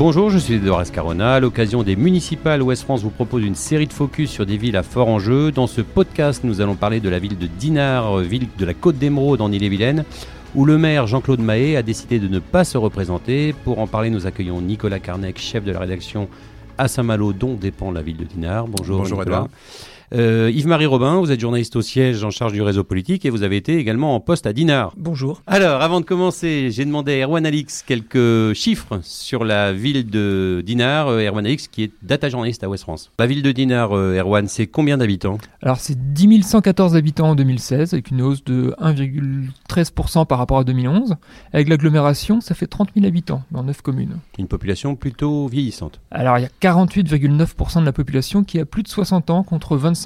Bonjour, je suis Edouard Escarona. À l'occasion des municipales, Ouest France vous propose une série de focus sur des villes à fort enjeu. Dans ce podcast, nous allons parler de la ville de Dinard, ville de la Côte d'Émeraude en Ille-et-Vilaine, où le maire Jean-Claude Mahé a décidé de ne pas se représenter. Pour en parler, nous accueillons Nicolas Carnec, chef de la rédaction à Saint-Malo, dont dépend la ville de Dinard. Bonjour, Bonjour Nicolas. Euh, Yves-Marie Robin, vous êtes journaliste au siège en charge du réseau politique et vous avez été également en poste à Dinard. Bonjour. Alors, avant de commencer, j'ai demandé à Erwan Alix quelques chiffres sur la ville de Dinard. Euh, Erwan Alix, qui est data journaliste à Ouest France. La ville de Dinard, euh, Erwan, c'est combien d'habitants? Alors c'est 10 114 habitants en 2016 avec une hausse de 1,13% par rapport à 2011. Avec l'agglomération, ça fait 30 000 habitants dans 9 communes. Une population plutôt vieillissante. Alors il y a 48,9% de la population qui a plus de 60 ans contre 25%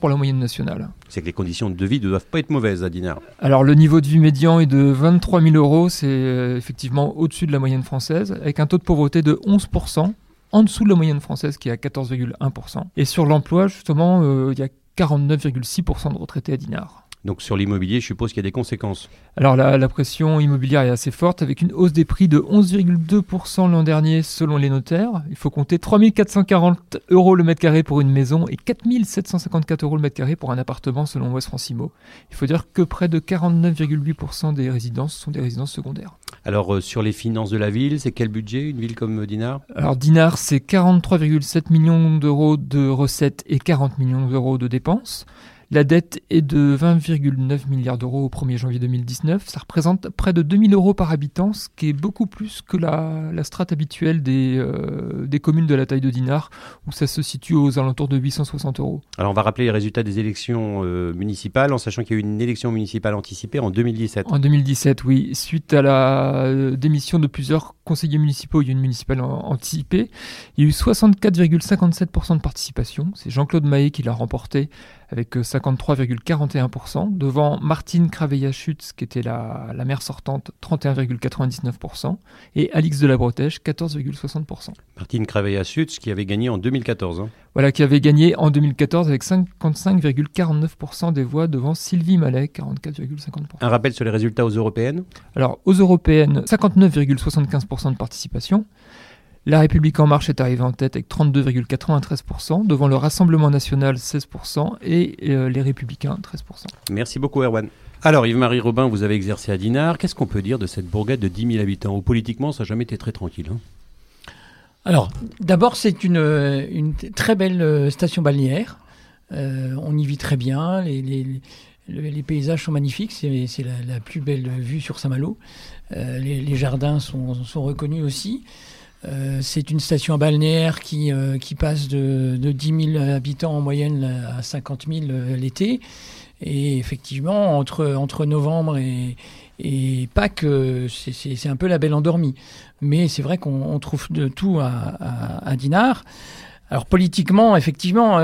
pour la moyenne nationale. C'est que les conditions de vie ne doivent pas être mauvaises à Dinard. Alors le niveau de vie médian est de 23 000 euros, c'est euh, effectivement au-dessus de la moyenne française, avec un taux de pauvreté de 11%, en dessous de la moyenne française qui est à 14,1%. Et sur l'emploi, justement, euh, il y a 49,6% de retraités à Dinard. Donc sur l'immobilier, je suppose qu'il y a des conséquences. Alors la, la pression immobilière est assez forte avec une hausse des prix de 11,2% l'an dernier selon les notaires. Il faut compter 3440 euros le mètre carré pour une maison et 4754 euros le mètre carré pour un appartement selon West Francimo. Il faut dire que près de 49,8% des résidences sont des résidences secondaires. Alors euh, sur les finances de la ville, c'est quel budget une ville comme Dinard? Alors Dinard, c'est 43,7 millions d'euros de recettes et 40 millions d'euros de dépenses. La dette est de 20,9 milliards d'euros au 1er janvier 2019. Ça représente près de 2000 euros par habitant, ce qui est beaucoup plus que la, la strate habituelle des, euh, des communes de la taille de Dinard, où ça se situe aux alentours de 860 euros. Alors on va rappeler les résultats des élections euh, municipales en sachant qu'il y a eu une élection municipale anticipée en 2017. En 2017, oui. Suite à la euh, démission de plusieurs conseillers municipaux, il y a eu une municipale anticipée. Il y a eu 64,57% de participation. C'est Jean-Claude Mahé qui l'a remporté avec euh, 53,41%, devant Martine Craveilla-Schutz, qui était la, la maire sortante, 31,99%, et Alix de la Bretèche, 14,60%. Martine Craveilla-Sutz qui avait gagné en 2014. hein. Voilà, qui avait gagné en 2014 avec 55,49% des voix devant Sylvie Mallet, 44,50%. Un rappel sur les résultats aux européennes? Alors, aux européennes, 59,75% de participation. La République En Marche est arrivée en tête avec 32,93%, devant le Rassemblement National 16% et euh, les Républicains 13%. Merci beaucoup Erwan. Alors Yves-Marie Robin, vous avez exercé à Dinard. Qu'est-ce qu'on peut dire de cette bourgade de 10 000 habitants? Où politiquement, ça n'a jamais été très tranquille. hein. Alors, d'abord, c'est une, euh, une très belle euh, station balnéaire. Euh, on y vit très bien. Les, les- les- les paysages sont magnifiques. C'est c'est la, la plus belle vue sur Saint-Malo. Euh, les, les jardins sont, sont reconnus aussi. Euh, c'est une station balnéaire qui, euh, qui passe de, de 10 000 habitants en moyenne à 50 000 euh, l'été. Et effectivement, entre, novembre et, Pâques, c'est- un peu la belle endormie. Mais c'est vrai qu'on on trouve de tout à, à, Dinard. Alors politiquement, effectivement,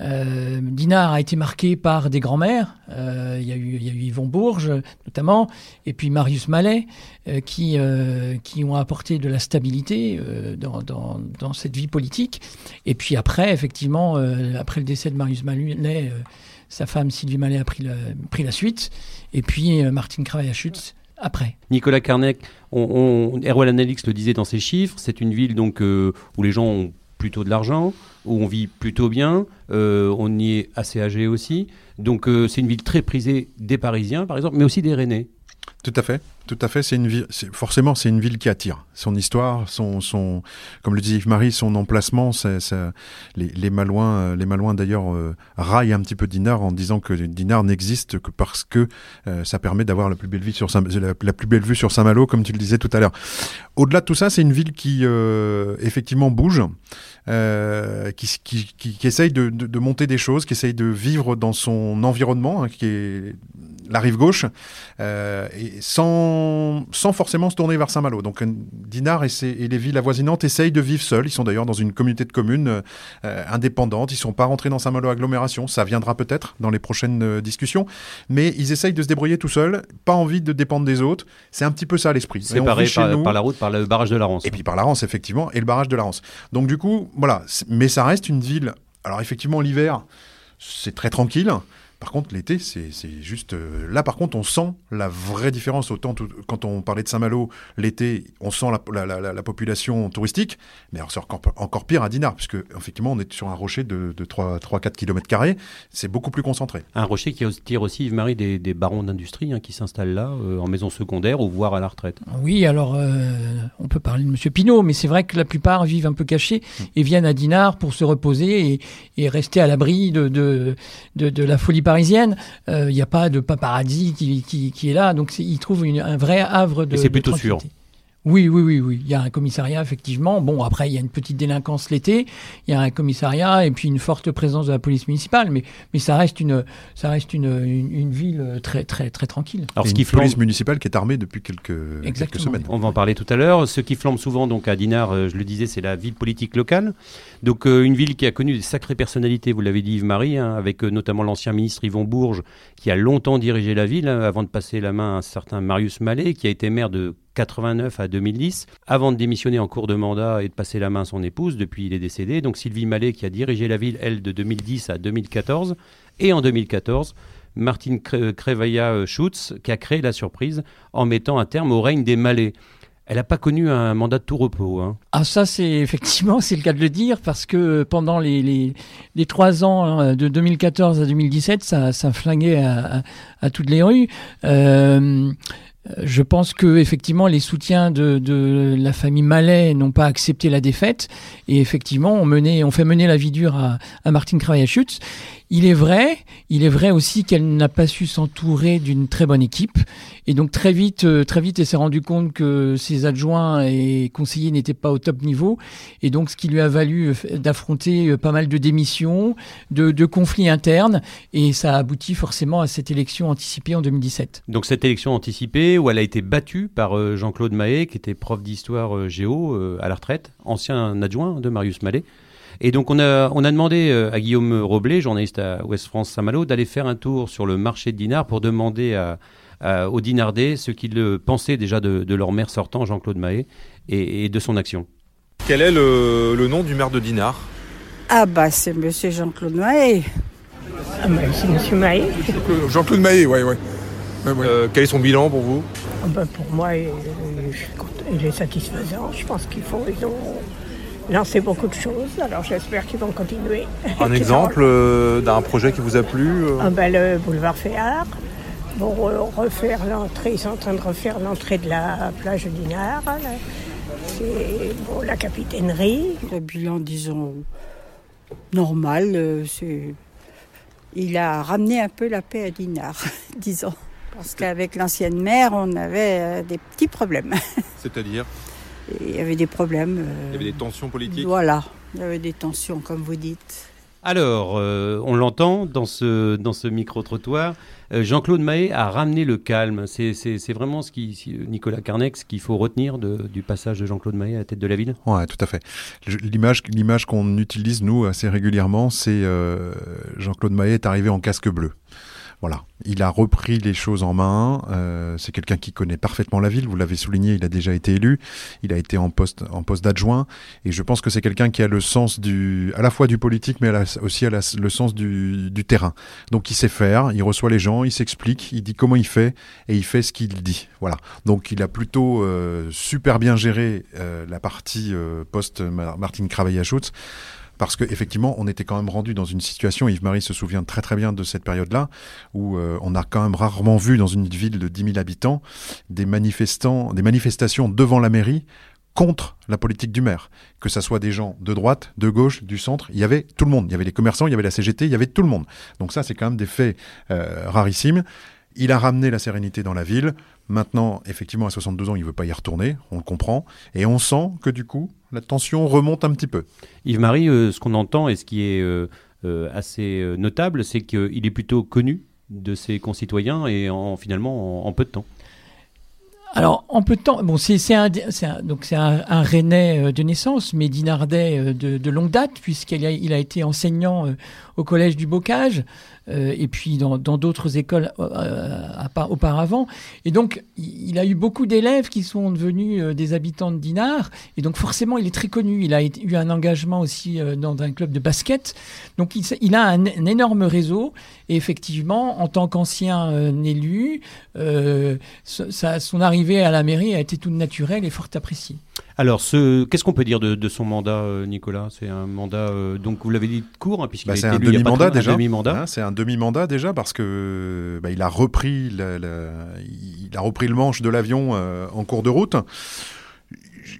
euh, Dinard a été marqué par des grands-mères. Euh, Il y, a eu- Yvon Bourges, notamment, et puis Marius Mallet, euh, qui, euh, qui ont apporté de la stabilité dans, dans, cette vie politique. Et puis après, effectivement, après le décès de Marius Mallet, sa femme Sylvie Mallet a pris, le, pris la suite. Et puis Martine Cravaya-Schutz après. Nicolas Carnec, on, on, Erwan Alix le disait dans ses chiffres, c'est une ville donc où les gens ont plutôt de l'argent, où on vit plutôt bien, euh, on y est assez âgé aussi. Donc euh, c'est une ville très prisée des Parisiens par exemple, mais aussi des Rennais. Tout à fait, tout à fait. C'est une ville. Forcément, c'est une ville qui attire. Son histoire, son, son, comme le disait Yves-Marie, son emplacement. les, les Malouins, euh, les Malouins d'ailleurs euh, raillent un petit peu Dinard en disant que Dinard n'existe que parce que euh, ça permet d'avoir la plus belle vue sur Saint, la, la plus belle vue sur Saint-Malo, comme tu le disais tout à l'heure. Au-delà de tout ça, c'est une ville qui euh, effectivement bouge, qui, qui, qui, qui essaye de, de, monter des choses, qui essaye de vivre dans son environnement, hein, qui est la rive gauche, euh, et sans, sans forcément se tourner vers Saint-Malo. Donc euh, Dinard et, ses- et les villes avoisinantes essayent de vivre seuls. Ils sont d'ailleurs dans une communauté de communes euh, indépendante. Ils sont pas rentrés dans Saint-Malo agglomération. Ça viendra peut-être dans les prochaines euh, discussions. Mais ils essayent de se débrouiller tout seuls. Pas envie de dépendre des autres. C'est un petit peu ça l'esprit. Chez par, nous. par la route, par le barrage de la Rance. Et puis par la Rance, effectivement, et le barrage de la Rance. Donc du coup, voilà. Mais ça reste une ville. Alors effectivement, l'hiver, c'est très tranquille. Par contre, l'été, c'est juste. Euh, là, par contre, on sent la vraie différence. Autant quand on parlait de Saint-Malo, l'été, on sent la, population touristique, mais c'est encore, encore, pire à Dinard, puisque effectivement, on est sur un rocher de, 3-4 km. C'est beaucoup plus concentré. Un rocher qui tire aussi, Yves-Marie, des, barons d'industrie hein, qui s'installent là, euh, en maison secondaire ou voire à la retraite. Oui, alors, euh, on peut parler de M. Pinault, mais c'est vrai que la plupart vivent un peu cachés hmm. et viennent à Dinard pour se reposer et, rester à l'abri de, de, de, la folie parisienne, il euh, n'y a pas de paparazzi qui, qui, qui est là. Donc il trouve un vrai havre de. Et c'est plutôt sûr. Oui, oui, oui, oui. Il y a un commissariat, effectivement. Bon, après, il y a une petite délinquance l'été. Il y a un commissariat et puis une forte présence de la police municipale. Mais, mais ça reste une, ça reste une, une, ville très, très, très tranquille. Alors, ce qui flambe... police municipale qui est armée depuis quelques, quelques, semaines. On va en parler tout à l'heure. Ce qui flambe souvent, donc, à Dinard, euh, je le disais, c'est la ville politique locale. Donc, euh, une ville qui a connu des sacrées personnalités, vous l'avez dit, Yves-Marie, hein, avec euh, notamment l'ancien ministre Yvon Bourges, qui a longtemps dirigé la ville, hein, avant de passer la main à un certain Marius Mallet, qui a été maire de 89 à 2010, avant de démissionner en cours de mandat et de passer la main à son épouse, depuis il est décédé. Donc Sylvie Mallet qui a dirigé la ville, elle, de 2010 à 2014. Et en 2014, Martine Krevaya-Schutz qui a créé la surprise en mettant un terme au règne des Malais. Elle n'a pas connu un mandat de tout repos. Hein. Ah ça c'est effectivement c'est le cas de le dire parce que pendant les, les, trois ans hein, de 2014 à 2017 ça, ça flinguait à, toutes les rues. Euh, je pense que effectivement les soutiens de, la famille Mallet n'ont pas accepté la défaite et effectivement on, mené, on fait mener la vie dure à, à Martine Kravachutz. Il est vrai, il est vrai aussi qu'elle n'a pas su s'entourer d'une très bonne équipe et donc très vite, euh, très vite, elle s'est rendue compte que ses adjoints et conseillers n'étaient pas au top niveau et donc ce qui lui a valu euh, d'affronter euh, pas mal de démissions, de, conflits internes et ça a abouti forcément à cette élection anticipée en 2017. Donc cette élection anticipée où elle a été battue par Jean-Claude Mahé qui était prof d'histoire géo à la retraite, ancien adjoint de Marius Mallet. Et donc on a, on a demandé euh, à Guillaume Roblé, journaliste à Ouest France Saint-Malo, d'aller faire un tour sur le marché de dinars pour demander à, aux dinardais ce qu'ils pensaient déjà de, leur maire sortant, Jean-Claude Mahé, et, de son action. Quel est le, nom du maire de Dinard? Ah bah c'est monsieur Jean-Claude Mahé. Ah bah, c'est monsieur Mahé. Jean-Claude Mahé, oui, oui. Euh, quel est son bilan pour vous? Ah bah, Pour moi, il, il, est satisfaisant. Je pense qu'ils font, ils ont lancé beaucoup de choses, alors j'espère qu'ils vont continuer. Un exemple euh, d'un projet qui vous a plu euh ah ben, Le boulevard Féard. Pour refaire l'entrée, ils sont en train de refaire l'entrée de la plage d'Inard. C'est bon, la capitainerie. Le bilan, disons, normal. Euh, c'est... Il a ramené un peu la paix à Dinard, disons. Parce qu'avec l'ancienne mère, on avait des petits problèmes. C'est-à-dire? Il y avait des problèmes. Euh, il y avait des tensions politiques Voilà, il y avait des tensions, comme vous dites. Alors, euh, on l'entend dans ce, dans ce micro-trottoir. Euh, Jean-Claude Mahé a ramené le calme. C'est vraiment ce qui, Nicolas Carnex, qu'il faut retenir du passage de Jean-Claude Mahé à la tête de la ville? Oui, tout à fait. L'image qu'on utilise, nous, assez régulièrement, c'est Jean-Claude Mahé est arrivé en casque bleu. Voilà, il a repris les choses en main. Euh, c'est quelqu'un qui connaît parfaitement la ville. Vous l'avez souligné, il a déjà été élu. Il a été en poste en poste d'adjoint. Et je pense que c'est quelqu'un qui a le sens du, à la fois du politique, mais aussi le sens du, terrain. Donc il sait faire. Il reçoit les gens, il s'explique, il dit comment il fait et il fait ce qu'il dit. Voilà. Donc il a plutôt euh, super bien géré euh, la partie poste Martine Cravaya-Schutz parce qu'effectivement, on était quand même rendu dans une situation, Yves-Marie se souvient très très bien de cette période-là, où euh, on a quand même rarement vu dans une ville de 10 000 habitants des manifestations devant la mairie contre la politique du maire. Que ce soit des gens de droite, de gauche, du centre, il y avait tout le monde. Il y avait les commerçants, il y avait la CGT, il y avait tout le monde. Donc ça, c'est quand même des faits euh, rarissimes. Il a ramené la sérénité dans la ville. Maintenant, effectivement, à 62 ans, il ne veut pas y retourner, on le comprend. Et on sent que du coup, la tension remonte un petit peu. Yves-Marie, euh, ce qu'on entend et ce qui est euh, euh, assez notable, c'est qu'il est plutôt connu de ses concitoyens et en, finalement en, peu de temps. Alors, en peu de temps, bon, c'est un, donc c'est un, un, Rennais de naissance, mais dinardais de, de longue date, puisqu'il a, il a été enseignant au collège du Bocage. Euh, et puis dans d'autres écoles auparavant. Et donc, il a eu beaucoup d'élèves qui sont devenus des habitants de Dinard. Et donc, forcément, il est très connu. Il a eu un engagement aussi dans un club de basket. Donc, il, a un, énorme réseau. Et effectivement, en tant qu'ancien élu, son arrivée à la mairie a été toute naturelle et fort appréciée. Alors, ce, qu'est-ce qu'on peut dire de, son mandat, euh, Nicolas? C'est un mandat, euh, donc vous l'avez dit court, hein, puisqu'il bah, c'est un demi-mandat déjà. Hein, c'est un demi-mandat déjà parce que bah, il a repris, il a repris le manche de l'avion euh, en cours de route.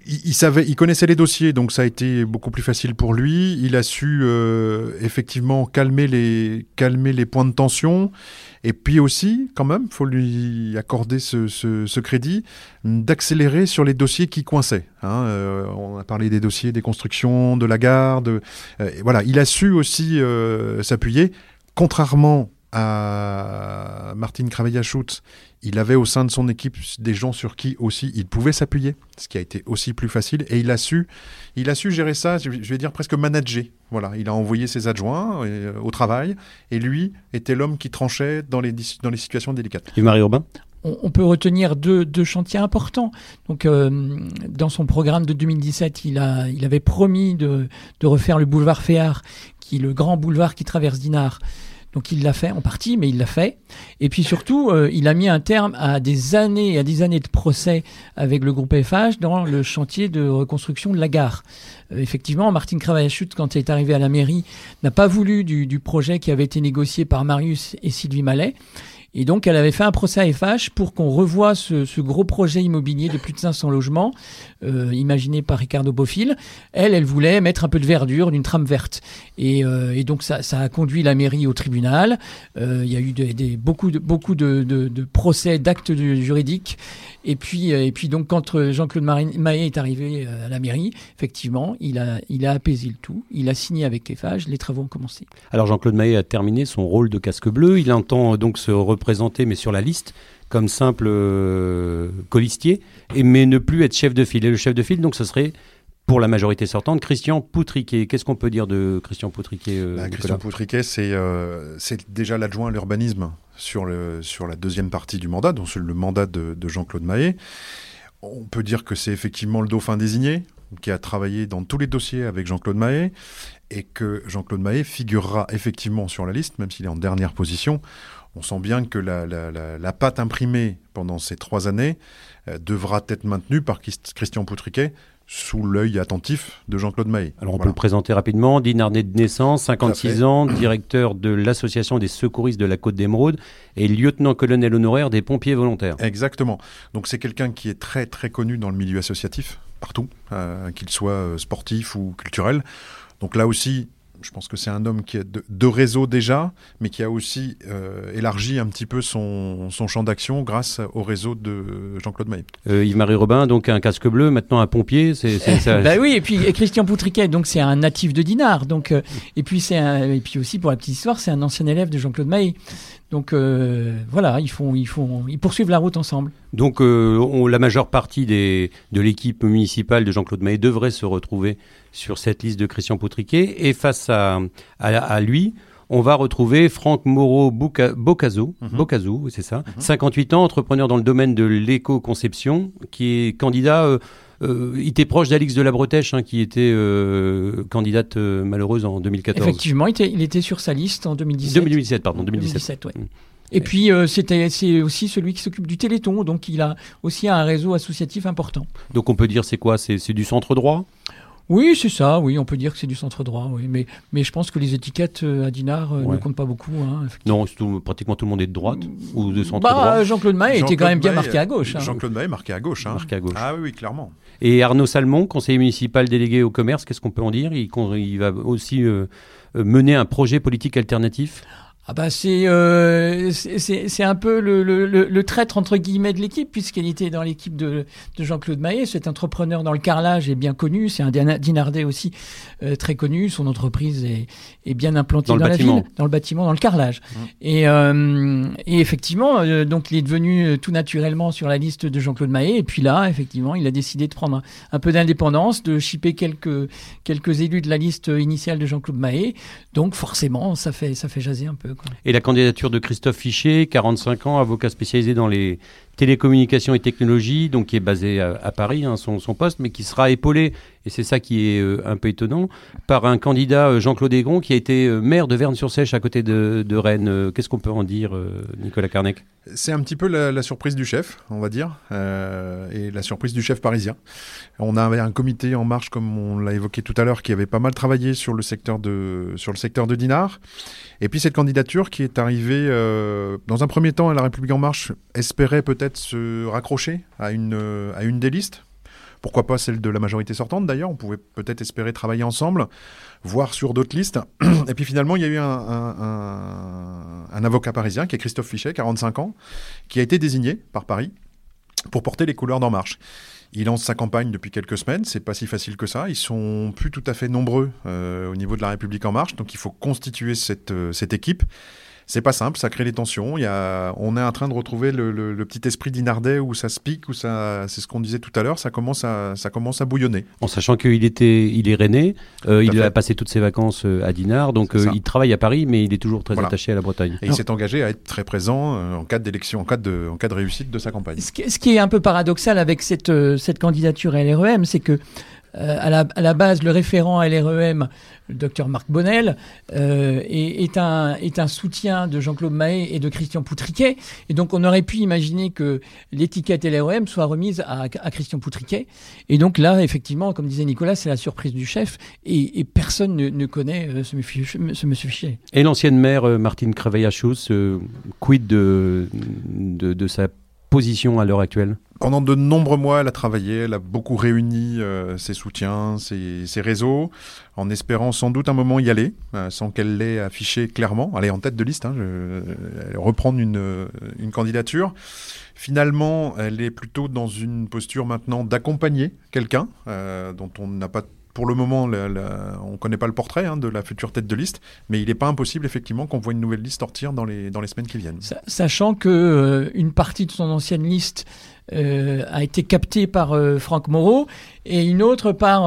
Il, savait, il connaissait les dossiers, donc ça a été beaucoup plus facile pour lui. Il a su effectivement calmer les, calmer les points de tension. Et puis aussi, quand même, faut lui accorder ce, crédit, d'accélérer sur les dossiers qui coinçaient. Hein. Euh, on a parlé des dossiers des constructions, de la gare. Euh, voilà, il a su aussi euh, s'appuyer, contrairement à Martine Cravella-Schutz, il avait au sein de son équipe des gens sur qui aussi il pouvait s'appuyer, ce qui a été aussi plus facile. Et il a su, il a su gérer ça, je vais dire presque manager. Voilà, il a envoyé ses adjoints euh, au travail, et lui était l'homme qui tranchait dans les, dans les situations délicates. Et Marie Urbain on, peut retenir deux, chantiers importants. Donc, euh, dans son programme de 2017, il, a, il avait promis de, de refaire le boulevard Féard, qui est le grand boulevard qui traverse Dinard. Donc il l'a fait en partie, mais il l'a fait. Et puis surtout, euh, il a mis un terme à des années et à des années de procès avec le groupe FH dans le chantier de reconstruction de la gare. Euh, effectivement, Martine Cravachut, quand elle est arrivée à la mairie, n'a pas voulu du, du, projet qui avait été négocié par Marius et Sylvie Mallet. Et donc, elle avait fait un procès à FH pour qu'on revoie ce, gros projet immobilier de plus de 500 logements, euh, imaginé par Ricardo Bofill. Elle, elle voulait mettre un peu de verdure, d'une trame verte. Et, euh, donc, ça, a conduit la mairie au tribunal. Euh, il y a eu beaucoup, de procès, d'actes juridiques. Et puis, et puis donc, quand Jean-Claude Maé est arrivé à la mairie, effectivement, il a, apaisé le tout. Il a signé avec FH, les travaux ont commencé. Alors, Jean-Claude Maé a terminé son rôle de casque bleu. Il entend donc se présenté, mais sur la liste, comme simple euh, colistier, mais ne plus être chef de file. Et le chef de file, donc, ce serait pour la majorité sortante, Christian Poutriquet. Qu'est-ce qu'on peut dire de Christian Poutriquet euh, bah, Christian Poutriquet, euh, c'est déjà l'adjoint à l'urbanisme sur, le, sur la deuxième partie du mandat, donc le mandat de, de Jean-Claude Mahé. On peut dire que c'est effectivement le dauphin désigné, qui a travaillé dans tous les dossiers avec Jean-Claude Mahé, et que Jean-Claude Mahé figurera effectivement sur la liste, même s'il est en dernière position on sent bien que la, la, patte imprimée pendant ces trois années euh, devra être maintenue par Christian Poutriquet sous l'œil attentif de Jean-Claude Mahé. Alors on peut le présenter rapidement. Dinarnet de naissance, 56 ans, directeur de l'association des secouristes de la Côte d'Émeraude et lieutenant-colonel honoraire des pompiers volontaires. Exactement. Donc c'est quelqu'un qui est très très connu dans le milieu associatif, partout, euh, qu'il soit euh, sportif ou culturel. Donc là aussi, je pense que c'est un homme qui a de, réseau déjà, mais qui a aussi euh, élargi un petit peu son, champ d'action grâce au réseau de Jean-Claude Maillet. Euh, Yves-Marie Robin, donc un casque bleu, maintenant un pompier, c'est ça. bah oui, et puis Christian Poutriquet, donc c'est un natif de Dinard, donc euh, et puis c'est et puis aussi pour la petite histoire, c'est un ancien élève de Jean-Claude Maillet. Donc voilà, ils font, ils font, ils poursuivent la route ensemble. Donc la majeure partie des, de l'équipe municipale de Jean-Claude Maillet devrait se retrouver sur cette liste de Christian Poutriquet. Et face à, à, lui, on va retrouver Franck Moreau Bocazo, mhm. c'est ça, 58 mhm. ans, entrepreneur dans le domaine de l'éco-conception, qui est candidat. Euh, euh, il était proche d'Alix de la Bretèche, hein, qui était euh, candidate malheureuse en 2014. Effectivement, il était, il était, sur sa liste en 2017. 2017, pardon, 2017. Mm. Et puis c'était c'est aussi celui qui s'occupe du Téléthon, donc il a aussi un réseau associatif important. Donc on peut dire c'est quoi? C'est du centre droit? Oui, c'est ça, oui, on peut dire que c'est du centre droit, oui. Mais, mais je pense que les étiquettes euh, à Dinard euh, ne comptent pas beaucoup. Hein, non, pratiquement tout le monde est de droite ou de centre bah, droit. Jean-Claude Maé était quand même bien marqué à gauche. Hein. Jean-Claude Maé marqué à gauche. Hein. Marqué à gauche. Ah oui, clairement. Et Arnaud Salmon, conseiller municipal délégué au commerce, qu'est-ce qu'on peut en dire? Il, il, va aussi euh, mener un projet politique alternatif? Ah bah c'est euh, c'est un peu le, le, le, traître entre guillemets de l'équipe puisqu'elle était dans l'équipe de, de Jean-Claude Maillet. Cet entrepreneur dans le carrelage est bien connu, c'est un dinardais aussi euh, très connu. Son entreprise est, est bien implantée dans, la ville, dans le bâtiment, dans le carrelage. Mmh. Et, euh, et effectivement, euh, donc il est devenu euh, tout naturellement sur la liste de Jean-Claude Maillet. Et puis là, effectivement, il a décidé de prendre un, peu d'indépendance, de chipper quelques quelques élus de la liste initiale de Jean-Claude Maillet. Donc forcément, ça fait ça fait jaser un peu. Et la candidature de Christophe Fichet, 45 ans, avocat spécialisé dans les télécommunications et technologies, donc qui est basé à, Paris, hein, son, poste, mais qui sera épaulé, et c'est ça qui est euh, un peu étonnant, par un candidat, euh, Jean-Claude Aigron, qui a été euh, maire de Verne-sur-Sèche à côté de, Rennes. Qu'est-ce qu'on peut en dire, Nicolas Carnec? C'est un petit peu la, surprise du chef, on va dire, et la surprise du chef parisien. On avait un comité en marche, comme on l'a évoqué tout à l'heure, qui avait pas mal travaillé sur le secteur de, sur le secteur de Dinard. Et puis cette candidature qui est arrivée, dans un premier temps, à la République en marche espérait peut-être se raccrocher à une, à une des listes. Pourquoi pas celle de la majorité sortante d'ailleurs On pouvait peut-être espérer travailler ensemble, voire sur d'autres listes. Et puis finalement, il y a eu un, un avocat parisien qui est Christophe Fichet, 45 ans, qui a été désigné par Paris pour porter les couleurs d'En Marche. Il lance sa campagne depuis quelques semaines, c'est pas si facile que ça. Ils sont plus tout à fait nombreux euh, au niveau de la République en marche, donc il faut constituer cette, euh, cette équipe. C'est pas simple, ça crée des tensions. Il y a, on est en train de retrouver le, le, le petit esprit d'inardais où ça se pique, où ça, c'est ce qu'on disait tout à l'heure, ça commence à, ça commence à bouillonner. En sachant qu'il était, il est rennais, euh, il fait. a passé toutes ses vacances à Dinard, donc euh, il travaille à Paris, mais il est toujours très voilà. attaché à la Bretagne. Et il s'est engagé à être très présent euh, en cas d'élection, en cas de, en cas de réussite de sa campagne. Ce qui, ce qui est un peu paradoxal avec cette, euh, cette candidature à LREM, c'est que euh, à, la, à, la, base, le référent l'REM, le docteur Marc Bonnel, euh, est, un, soutien de Jean-Claude Mahé et de Christian Poutriquet. Et donc, on aurait pu imaginer que l'étiquette LREM soit remise à, Christian Poutriquet. Et donc là, effectivement, comme disait Nicolas, c'est la surprise du chef. Et, personne ne, connaît euh, ce, monsieur Fichet. Et l'ancienne maire, euh, Martine Creveillachous, quid de, de, de sa position à l'heure actuelle pendant de nombreux mois, elle a travaillé, elle a beaucoup réuni euh, ses soutiens, ses, réseaux, en espérant sans doute un moment y aller, euh, sans qu'elle l'ait affiché clairement. Elle est en tête de liste, hein, elle reprendre une, une candidature. Finalement, elle est plutôt dans une posture maintenant d'accompagner quelqu'un euh, dont on n'a pas pour le moment, la, la, on ne connaît pas le portrait hein, de la future tête de liste, mais il n'est pas impossible effectivement qu'on voit une nouvelle liste sortir dans les, dans les semaines qui viennent. Sachant que euh, une partie de son ancienne liste euh, a été captée par euh, Franck Moreau et une autre par,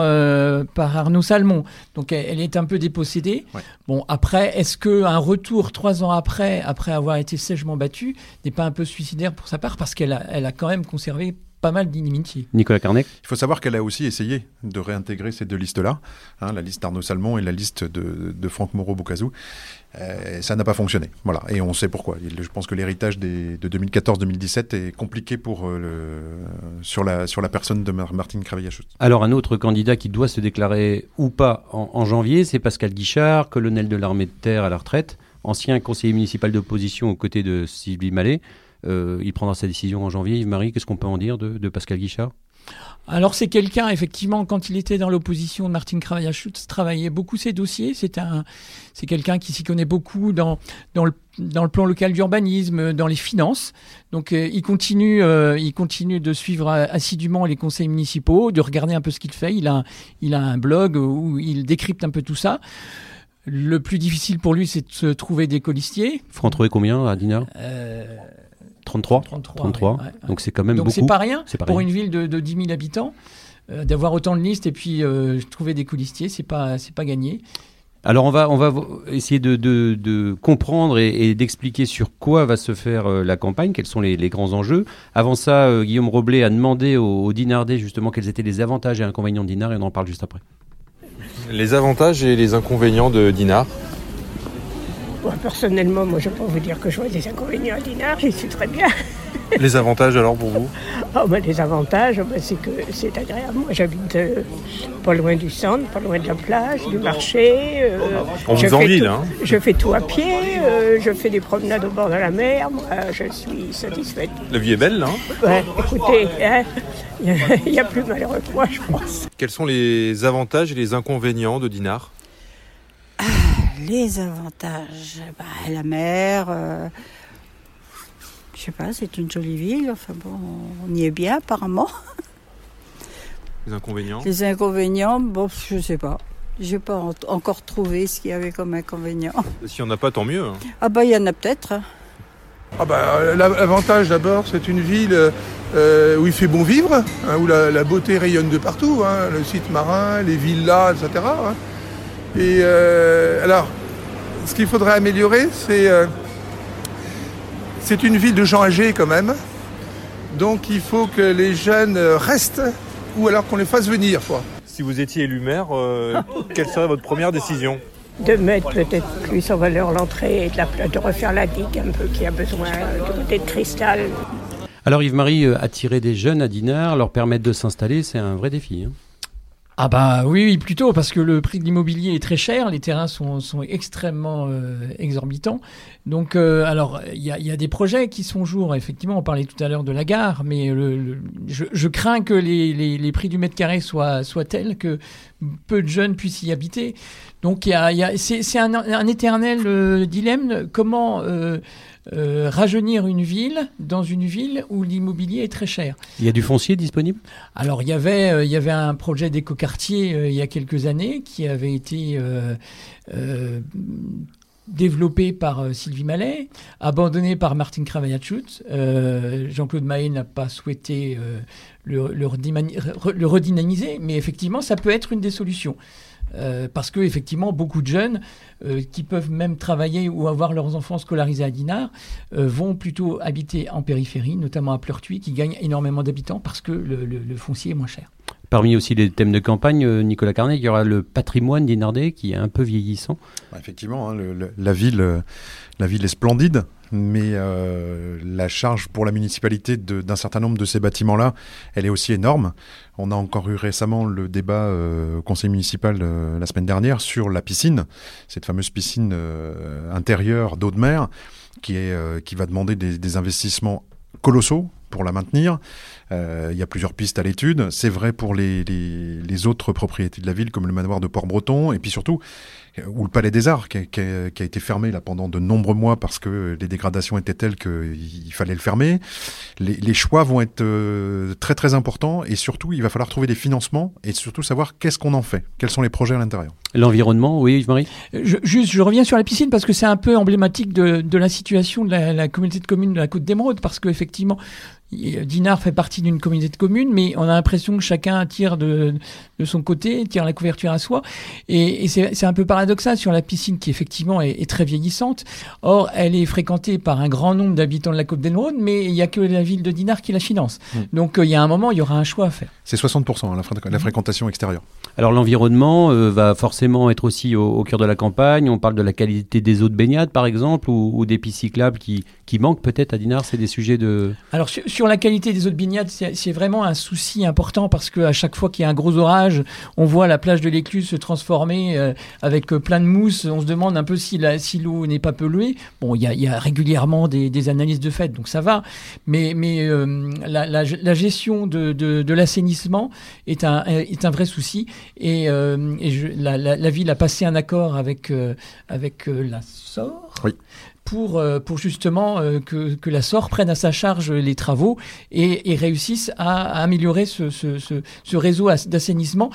par Arnaud Salmon. Donc elle, elle, est un peu dépossédée. Ouais. Bon, après, est-ce qu'un retour trois ans après, après avoir été sèchement battu, n'est pas un peu suicidaire pour sa part Parce qu'elle a, elle a quand même conservé pas mal d'inimitié. Nicolas Carnec Il faut savoir qu'elle a aussi essayé de réintégrer ces deux listes-là, hein, la liste d'Arnaud Salmon et la liste de, de Franck Moreau-Boucazou. Euh, ça n'a pas fonctionné. Voilà. Et on sait pourquoi. Je pense que l'héritage de 2014-2017 est compliqué pour, euh, le, sur, la, sur la personne de Martine Cravillachous. Alors, un autre candidat qui doit se déclarer ou pas en, en janvier, c'est Pascal Guichard, colonel de l'armée de terre à la retraite, ancien conseiller municipal d'opposition aux côtés de Sylvie Mallet. Euh, il prendra sa décision en janvier. Yves-Marie, qu'est-ce qu'on peut en dire de, de Pascal Guichard? Alors c'est quelqu'un, effectivement, quand il était dans l'opposition de Martin Kravaillachutz, travaillait beaucoup ses dossiers. C'est un, c'est quelqu'un qui s'y connaît beaucoup dans, dans, le, dans le plan local d'urbanisme, dans les finances. Donc euh, il continue, euh, il continue de suivre assidûment les conseils municipaux, de regarder un peu ce qu'il fait. Il a, il a un blog où il décrypte un peu tout ça. Le plus difficile pour lui, c'est de se trouver des colistiers. Faut en trouver combien à Dinard euh, 33 33. 33. Ouais, ouais. Donc c'est quand même Donc beaucoup. c'est pas rien pas pour rien. une ville de, de 10 000 habitants. Euh, d'avoir autant de listes et puis euh, trouver des coulistiers, c'est pas c'est pas gagné. Alors on va on va essayer de, de, de comprendre et, et d'expliquer sur quoi va se faire euh, la campagne, quels sont les, les grands enjeux. Avant ça, euh, Guillaume Roblet a demandé aux, aux Dinardais justement quels étaient les avantages et inconvénients de Dinard et on en parle juste après. Les avantages et les inconvénients de Dinard. Moi, personnellement, moi, je peux vous dire que je vois des inconvénients à Dinard, j'y suis très bien. Les avantages alors pour vous? Oh, ben, Les avantages, ben, c'est que c'est agréable. Moi, j'habite euh, pas loin du centre, pas loin de la plage, du marché. Euh, On vous en ville, hein Je fais tout à pied, euh, je fais des promenades au bord de la mer. Moi, je suis satisfaite. La vie est belle, là hein écoutez, hein, il y a plus malheureux que moi, je pense. Quels sont les avantages et les inconvénients de Dinard? Les avantages, bah, la mer, euh, je sais pas, c'est une jolie ville, enfin bon, on y est bien apparemment. Les inconvénients? Les inconvénients, bon, je sais pas. J'ai pas en encore trouvé ce qu'il y avait comme inconvénient. S'il n'y en a pas, tant mieux. Hein. Ah bah il y en a peut-être. Ah bah, L'avantage d'abord, c'est une ville euh, où il fait bon vivre, hein, où la, la, beauté rayonne de partout, hein, le site marin, les villas, etc. Hein. Et euh, alors, ce qu'il faudrait améliorer, c'est euh, c'est une ville de gens âgés quand même. Donc il faut que les jeunes restent ou alors qu'on les fasse venir. Quoi. Si vous étiez élu maire, euh, quelle serait votre première décision De mettre peut-être plus en valeur l'entrée et de, la- de refaire la digue un peu qui a besoin de côté de cristal. Alors Yves-Marie, attirer des jeunes à Dinard, leur permettre de s'installer, c'est un vrai défi. hein. Ah bah oui, oui, plutôt, parce que le prix de l'immobilier est très cher, les terrains sont, sont extrêmement euh, exorbitants. Donc, euh, alors, il y a, y a des projets qui sont jour, effectivement, on parlait tout à l'heure de la gare, mais le, le- je, crains que les, les, les prix du mètre carré soient, soient tels que peu de jeunes puissent y habiter. Donc, y y a- c'est c'est un, un éternel euh, dilemme, comment... euh, rajeunir une ville dans une ville où l'immobilier est très cher. Il y a du foncier disponible? Alors il y avait euh, il y avait un projet d'écoquartier euh, il y a quelques années qui avait été euh, développé par Sylvie Mallet, abandonné par Martine Cravaillachout. Euh, Jean-Claude Mahé n'a pas souhaité le redynamiser, mais effectivement ça peut être une des solutions. Euh, parce que effectivement beaucoup de jeunes euh, qui peuvent même travailler ou avoir leurs enfants scolarisés à Dinard euh, vont plutôt habiter en périphérie, notamment à Pleurtuis, qui gagne énormément d'habitants parce que le, foncier est moins cher. Parmi aussi les thèmes de campagne, euh, Nicolas Carnet, il y aura le patrimoine dinardais qui est un peu vieillissant. Bah, Effectivement, hein, la, ville, euh, la est splendide, mais euh, la charge pour la municipalité d'un certain nombre de ces bâtiments-là, elle est aussi énorme. On a encore eu récemment le débat au conseil municipal la semaine dernière sur la piscine, cette fameuse piscine intérieure d'eau de mer, qui, est, qui va demander des investissements colossaux pour la maintenir. Euh, il y a plusieurs pistes à l'étude. C'est vrai pour les, les, les autres propriétés de la ville, comme le manoir de Port-Breton, et puis surtout, euh, ou le Palais des Arts, qui a, qui a- qui a été fermé là pendant de nombreux mois parce que les dégradations étaient telles qu'il fallait le fermer. Les, les choix vont être euh, très très importants, et surtout, il va falloir trouver des financements, et surtout savoir qu'est-ce qu'on en fait, quels sont les projets à l'intérieur. L'environnement, oui, Yves-Marie Je, juste, je reviens sur la piscine parce que c'est un peu emblématique de, de la situation de la, la communauté de communes de la Côte d'Émeraude, parce qu'effectivement, Dinard fait partie d'une communauté de communes, mais on a l'impression que chacun tire de, de son côté, tire la couverture à soi. Et, et c'est un peu paradoxal sur la piscine qui effectivement est, est très vieillissante. Or, elle est fréquentée par un grand nombre d'habitants de la Côte d'Émeraude, mais il n'y a que la ville de Dinard qui la finance. Mm. Donc, euh, il y a un moment, il y aura un choix à faire. C'est 60% hein, la fréquentation extérieure. Alors l'environnement euh, va forcément être aussi au, cœur de la campagne. On parle de la qualité des eaux de baignade, par exemple, ou, des pistes cyclables qui, qui manquent peut-être à Dinard. C'est des sujets de... Alors sur, la qualité des eaux de baignade, c'est vraiment un souci important parce qu'à chaque fois qu'il y a un gros orage, on voit la plage de l'Écluse se transformer euh, avec euh, plein de mousse. On se demande un peu si la- si l'eau n'est pas polluée. Bon, il y a, régulièrement des, analyses de fait, donc ça va. Mais, mais la gestion de, de, de l'assainissement est un, est un vrai souci. Et, euh, et je- la, la- la ville a passé un accord avec, euh, avec euh, la SOR Oui. pour, pour justement euh, que, que la SOR prenne à sa charge les travaux et, et réussisse à, à améliorer ce, ce, ce, ce réseau as- d'assainissement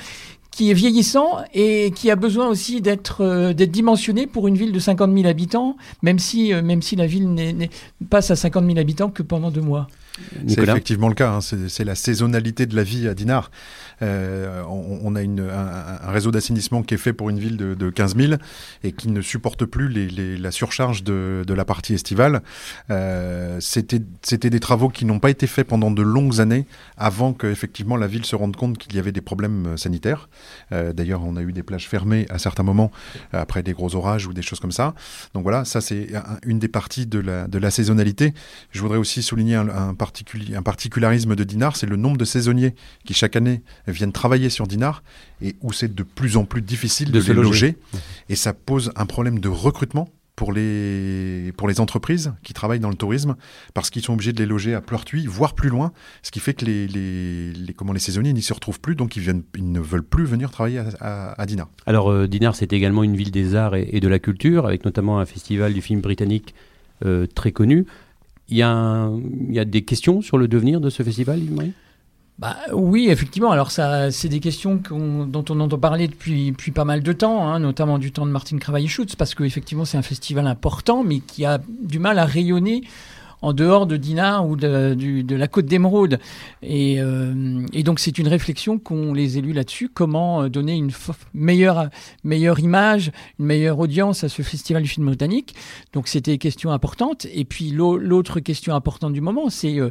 qui est vieillissant et qui a besoin aussi d'être euh, d'être dimensionné pour une ville de 50 000 habitants, même si, euh, même si la ville n'est- n'est- passe à 50 000 habitants que pendant deux mois. C'est effectivement le cas. hein. C'est c'est la saisonnalité de la vie à Dinard. Euh, on, a un, réseau d'assainissement qui est fait pour une ville de, de 15 000 et qui ne supporte plus la surcharge de, la partie estivale. Euh, C'était des travaux qui n'ont pas été faits pendant de longues années avant que la ville se rende compte qu'il y avait des problèmes euh, sanitaires. D'ailleurs, on a eu des plages fermées à certains moments après des gros orages ou des choses comme ça. Donc voilà, ça c'est un- une des parties de la, de saisonnalité. Je voudrais aussi souligner un, un particularisme de Dinard, c'est le nombre de saisonniers qui chaque année viennent travailler sur Dinard et où c'est de plus en plus difficile De de, se les loger. loger. Et ça pose un problème de recrutement pour les, pour les entreprises qui travaillent dans le tourisme, parce qu'ils sont obligés de les loger à Pleurtuis, voire plus loin, ce qui fait que les, les, les- comment, les saisonniers n'y se retrouvent plus, donc ils, viennent, ils ne veulent plus venir travailler à, à, à Dinard. Alors euh, Dinard, c'est également une ville des arts et, et de la culture, avec notamment un festival du film britannique euh, très connu. Il y, a un- il y a des questions sur le devenir de ce festival, Yves-Marie Bah, oui, effectivement. Alors, ça, c'est des questions qu'on- dont on entend parler depuis, depuis pas mal de temps, hein, notamment du temps de Martine Cravaillachoutz, parce qu'effectivement, c'est un festival important, mais qui a du mal à rayonner en dehors de Dinard ou de, du- de la côte d'Émeraude. Et, euh, et donc c'est une réflexion qu'ont les élus là-dessus, comment euh, donner une meilleure, meilleure image, une meilleure audience à ce festival du film britannique. Donc c'était question importante. Et puis l'au- l'autre question importante du moment, c'est euh,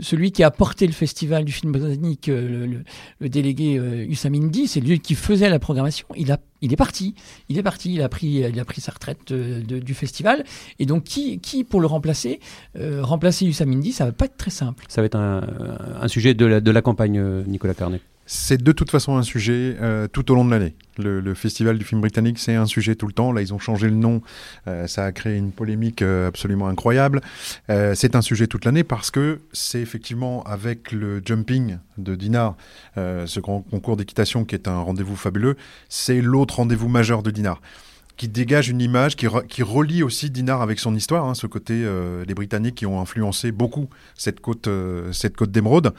celui qui a porté le festival du film britannique, euh, le, le- le délégué euh, Indy, c'est lui qui faisait la programmation. Il a il est parti, il est parti, il a pris, il a pris sa retraite euh, du festival. Et donc, qui, pour le remplacer Euh, Remplacer Indy, ça va pas être très simple. Ça va être un, sujet de la, de la campagne, euh, Nicolas Carnet. C'est de toute façon un sujet euh, tout au long de l'année. Le, festival du film britannique, c'est un sujet tout le temps. Là, ils ont changé le nom. Euh, ça a créé une polémique euh, absolument incroyable. C'est un sujet toute l'année parce que c'est effectivement avec le jumping de Dinard, ce grand concours d'équitation qui est un rendez-vous fabuleux, c'est l'autre rendez-vous majeur de Dinard qui dégage une image qui, re- qui relie aussi Dinard avec son histoire, hein, ce côté euh, les Britanniques qui ont influencé beaucoup cette côte, cette côte d'émeraude.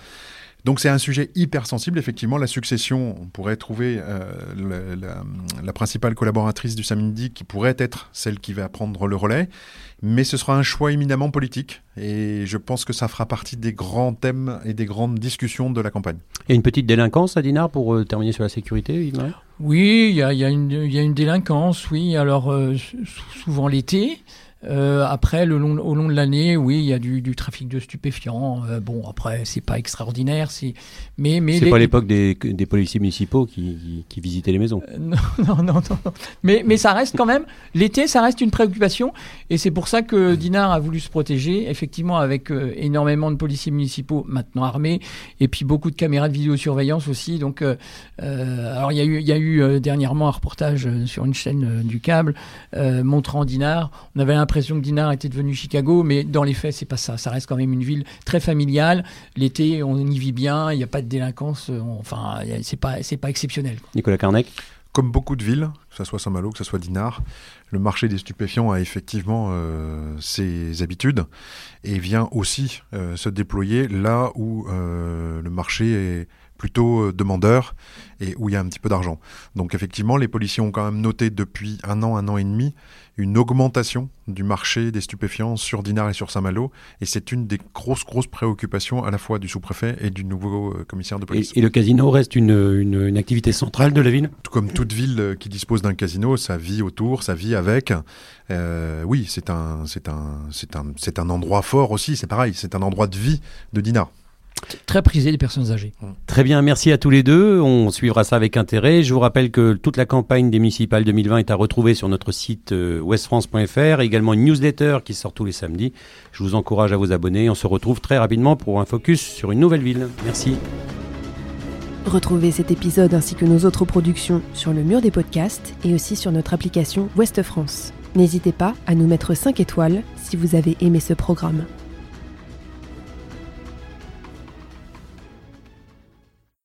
Donc c'est un sujet hyper sensible. Effectivement, la succession, on pourrait trouver euh, la, la- la principale collaboratrice du samedi qui pourrait être celle qui va prendre le relais, mais ce sera un choix éminemment politique. Et je pense que ça fera partie des grands thèmes et des grandes discussions de la campagne. Et une petite délinquance à Dinard pour euh, terminer sur la sécurité, Yves-Marie? Oui, il y a, il y a une- il y a une délinquance, oui. Alors, euh, sou- souvent l'été. Euh, après, le long, au long de l'année, oui, il y a du, du trafic de stupéfiants. Euh, bon, après, c'est pas extraordinaire, c'est. Mais, mais les- pas l'époque des, des policiers municipaux qui, qui- qui visitaient les maisons. Euh, non, non, non. Mais, mais ça reste quand même, l'été, ça reste une préoccupation. Et c'est pour ça que Dinard a voulu se protéger, effectivement, avec énormément de policiers municipaux maintenant armés, et puis beaucoup de caméras de vidéosurveillance aussi. Donc, alors il y a eu, il y a eu dernièrement un reportage sur une chaîne du câble montrant Dinard. On avait l'impression que Dinard était devenu Chicago, mais dans les faits, c'est pas ça. Ça reste quand même une ville très familiale. L'été, on y vit bien, il n'y a pas de délinquance. euh, on- Enfin, c'est pas, c'est pas exceptionnel. Nicolas Carnec Comme beaucoup de villes, que ce soit Saint-Malo, que ce soit Dinard, le marché des stupéfiants a effectivement euh, ses habitudes et vient aussi euh, se déployer là où euh, le marché est plutôt demandeur et où il y a un petit peu d'argent. Donc effectivement, les policiers ont quand même noté depuis un an, un an et demi, une augmentation du marché des stupéfiants sur Dinard et sur Saint-Malo. Et c'est une des grosses, grosses préoccupations à la fois du sous-préfet et du nouveau euh, commissaire de police. et le casino reste une, une- une activité centrale de la ville? Tout comme toute ville qui dispose d'un casino, ça vit autour, ça vit avec. Euh, oui, c'est un, c'est un, c'est un, c'est un endroit fort aussi. C'est pareil, c'est un endroit de vie de Dinard. Très prisé des personnes âgées. Très bien, merci à tous les deux. On suivra ça avec intérêt. Je vous rappelle que toute la campagne des municipales 2020 est à retrouver sur notre site euh, westfrance.fr, également une newsletter qui sort tous les samedis. Je vous encourage à vous abonner. On se retrouve très rapidement pour un focus sur une nouvelle ville. Merci. Retrouvez cet épisode ainsi que nos autres productions sur le mur des podcasts et aussi sur notre application Ouest France. N'hésitez pas à nous mettre 5 étoiles si vous avez aimé ce programme.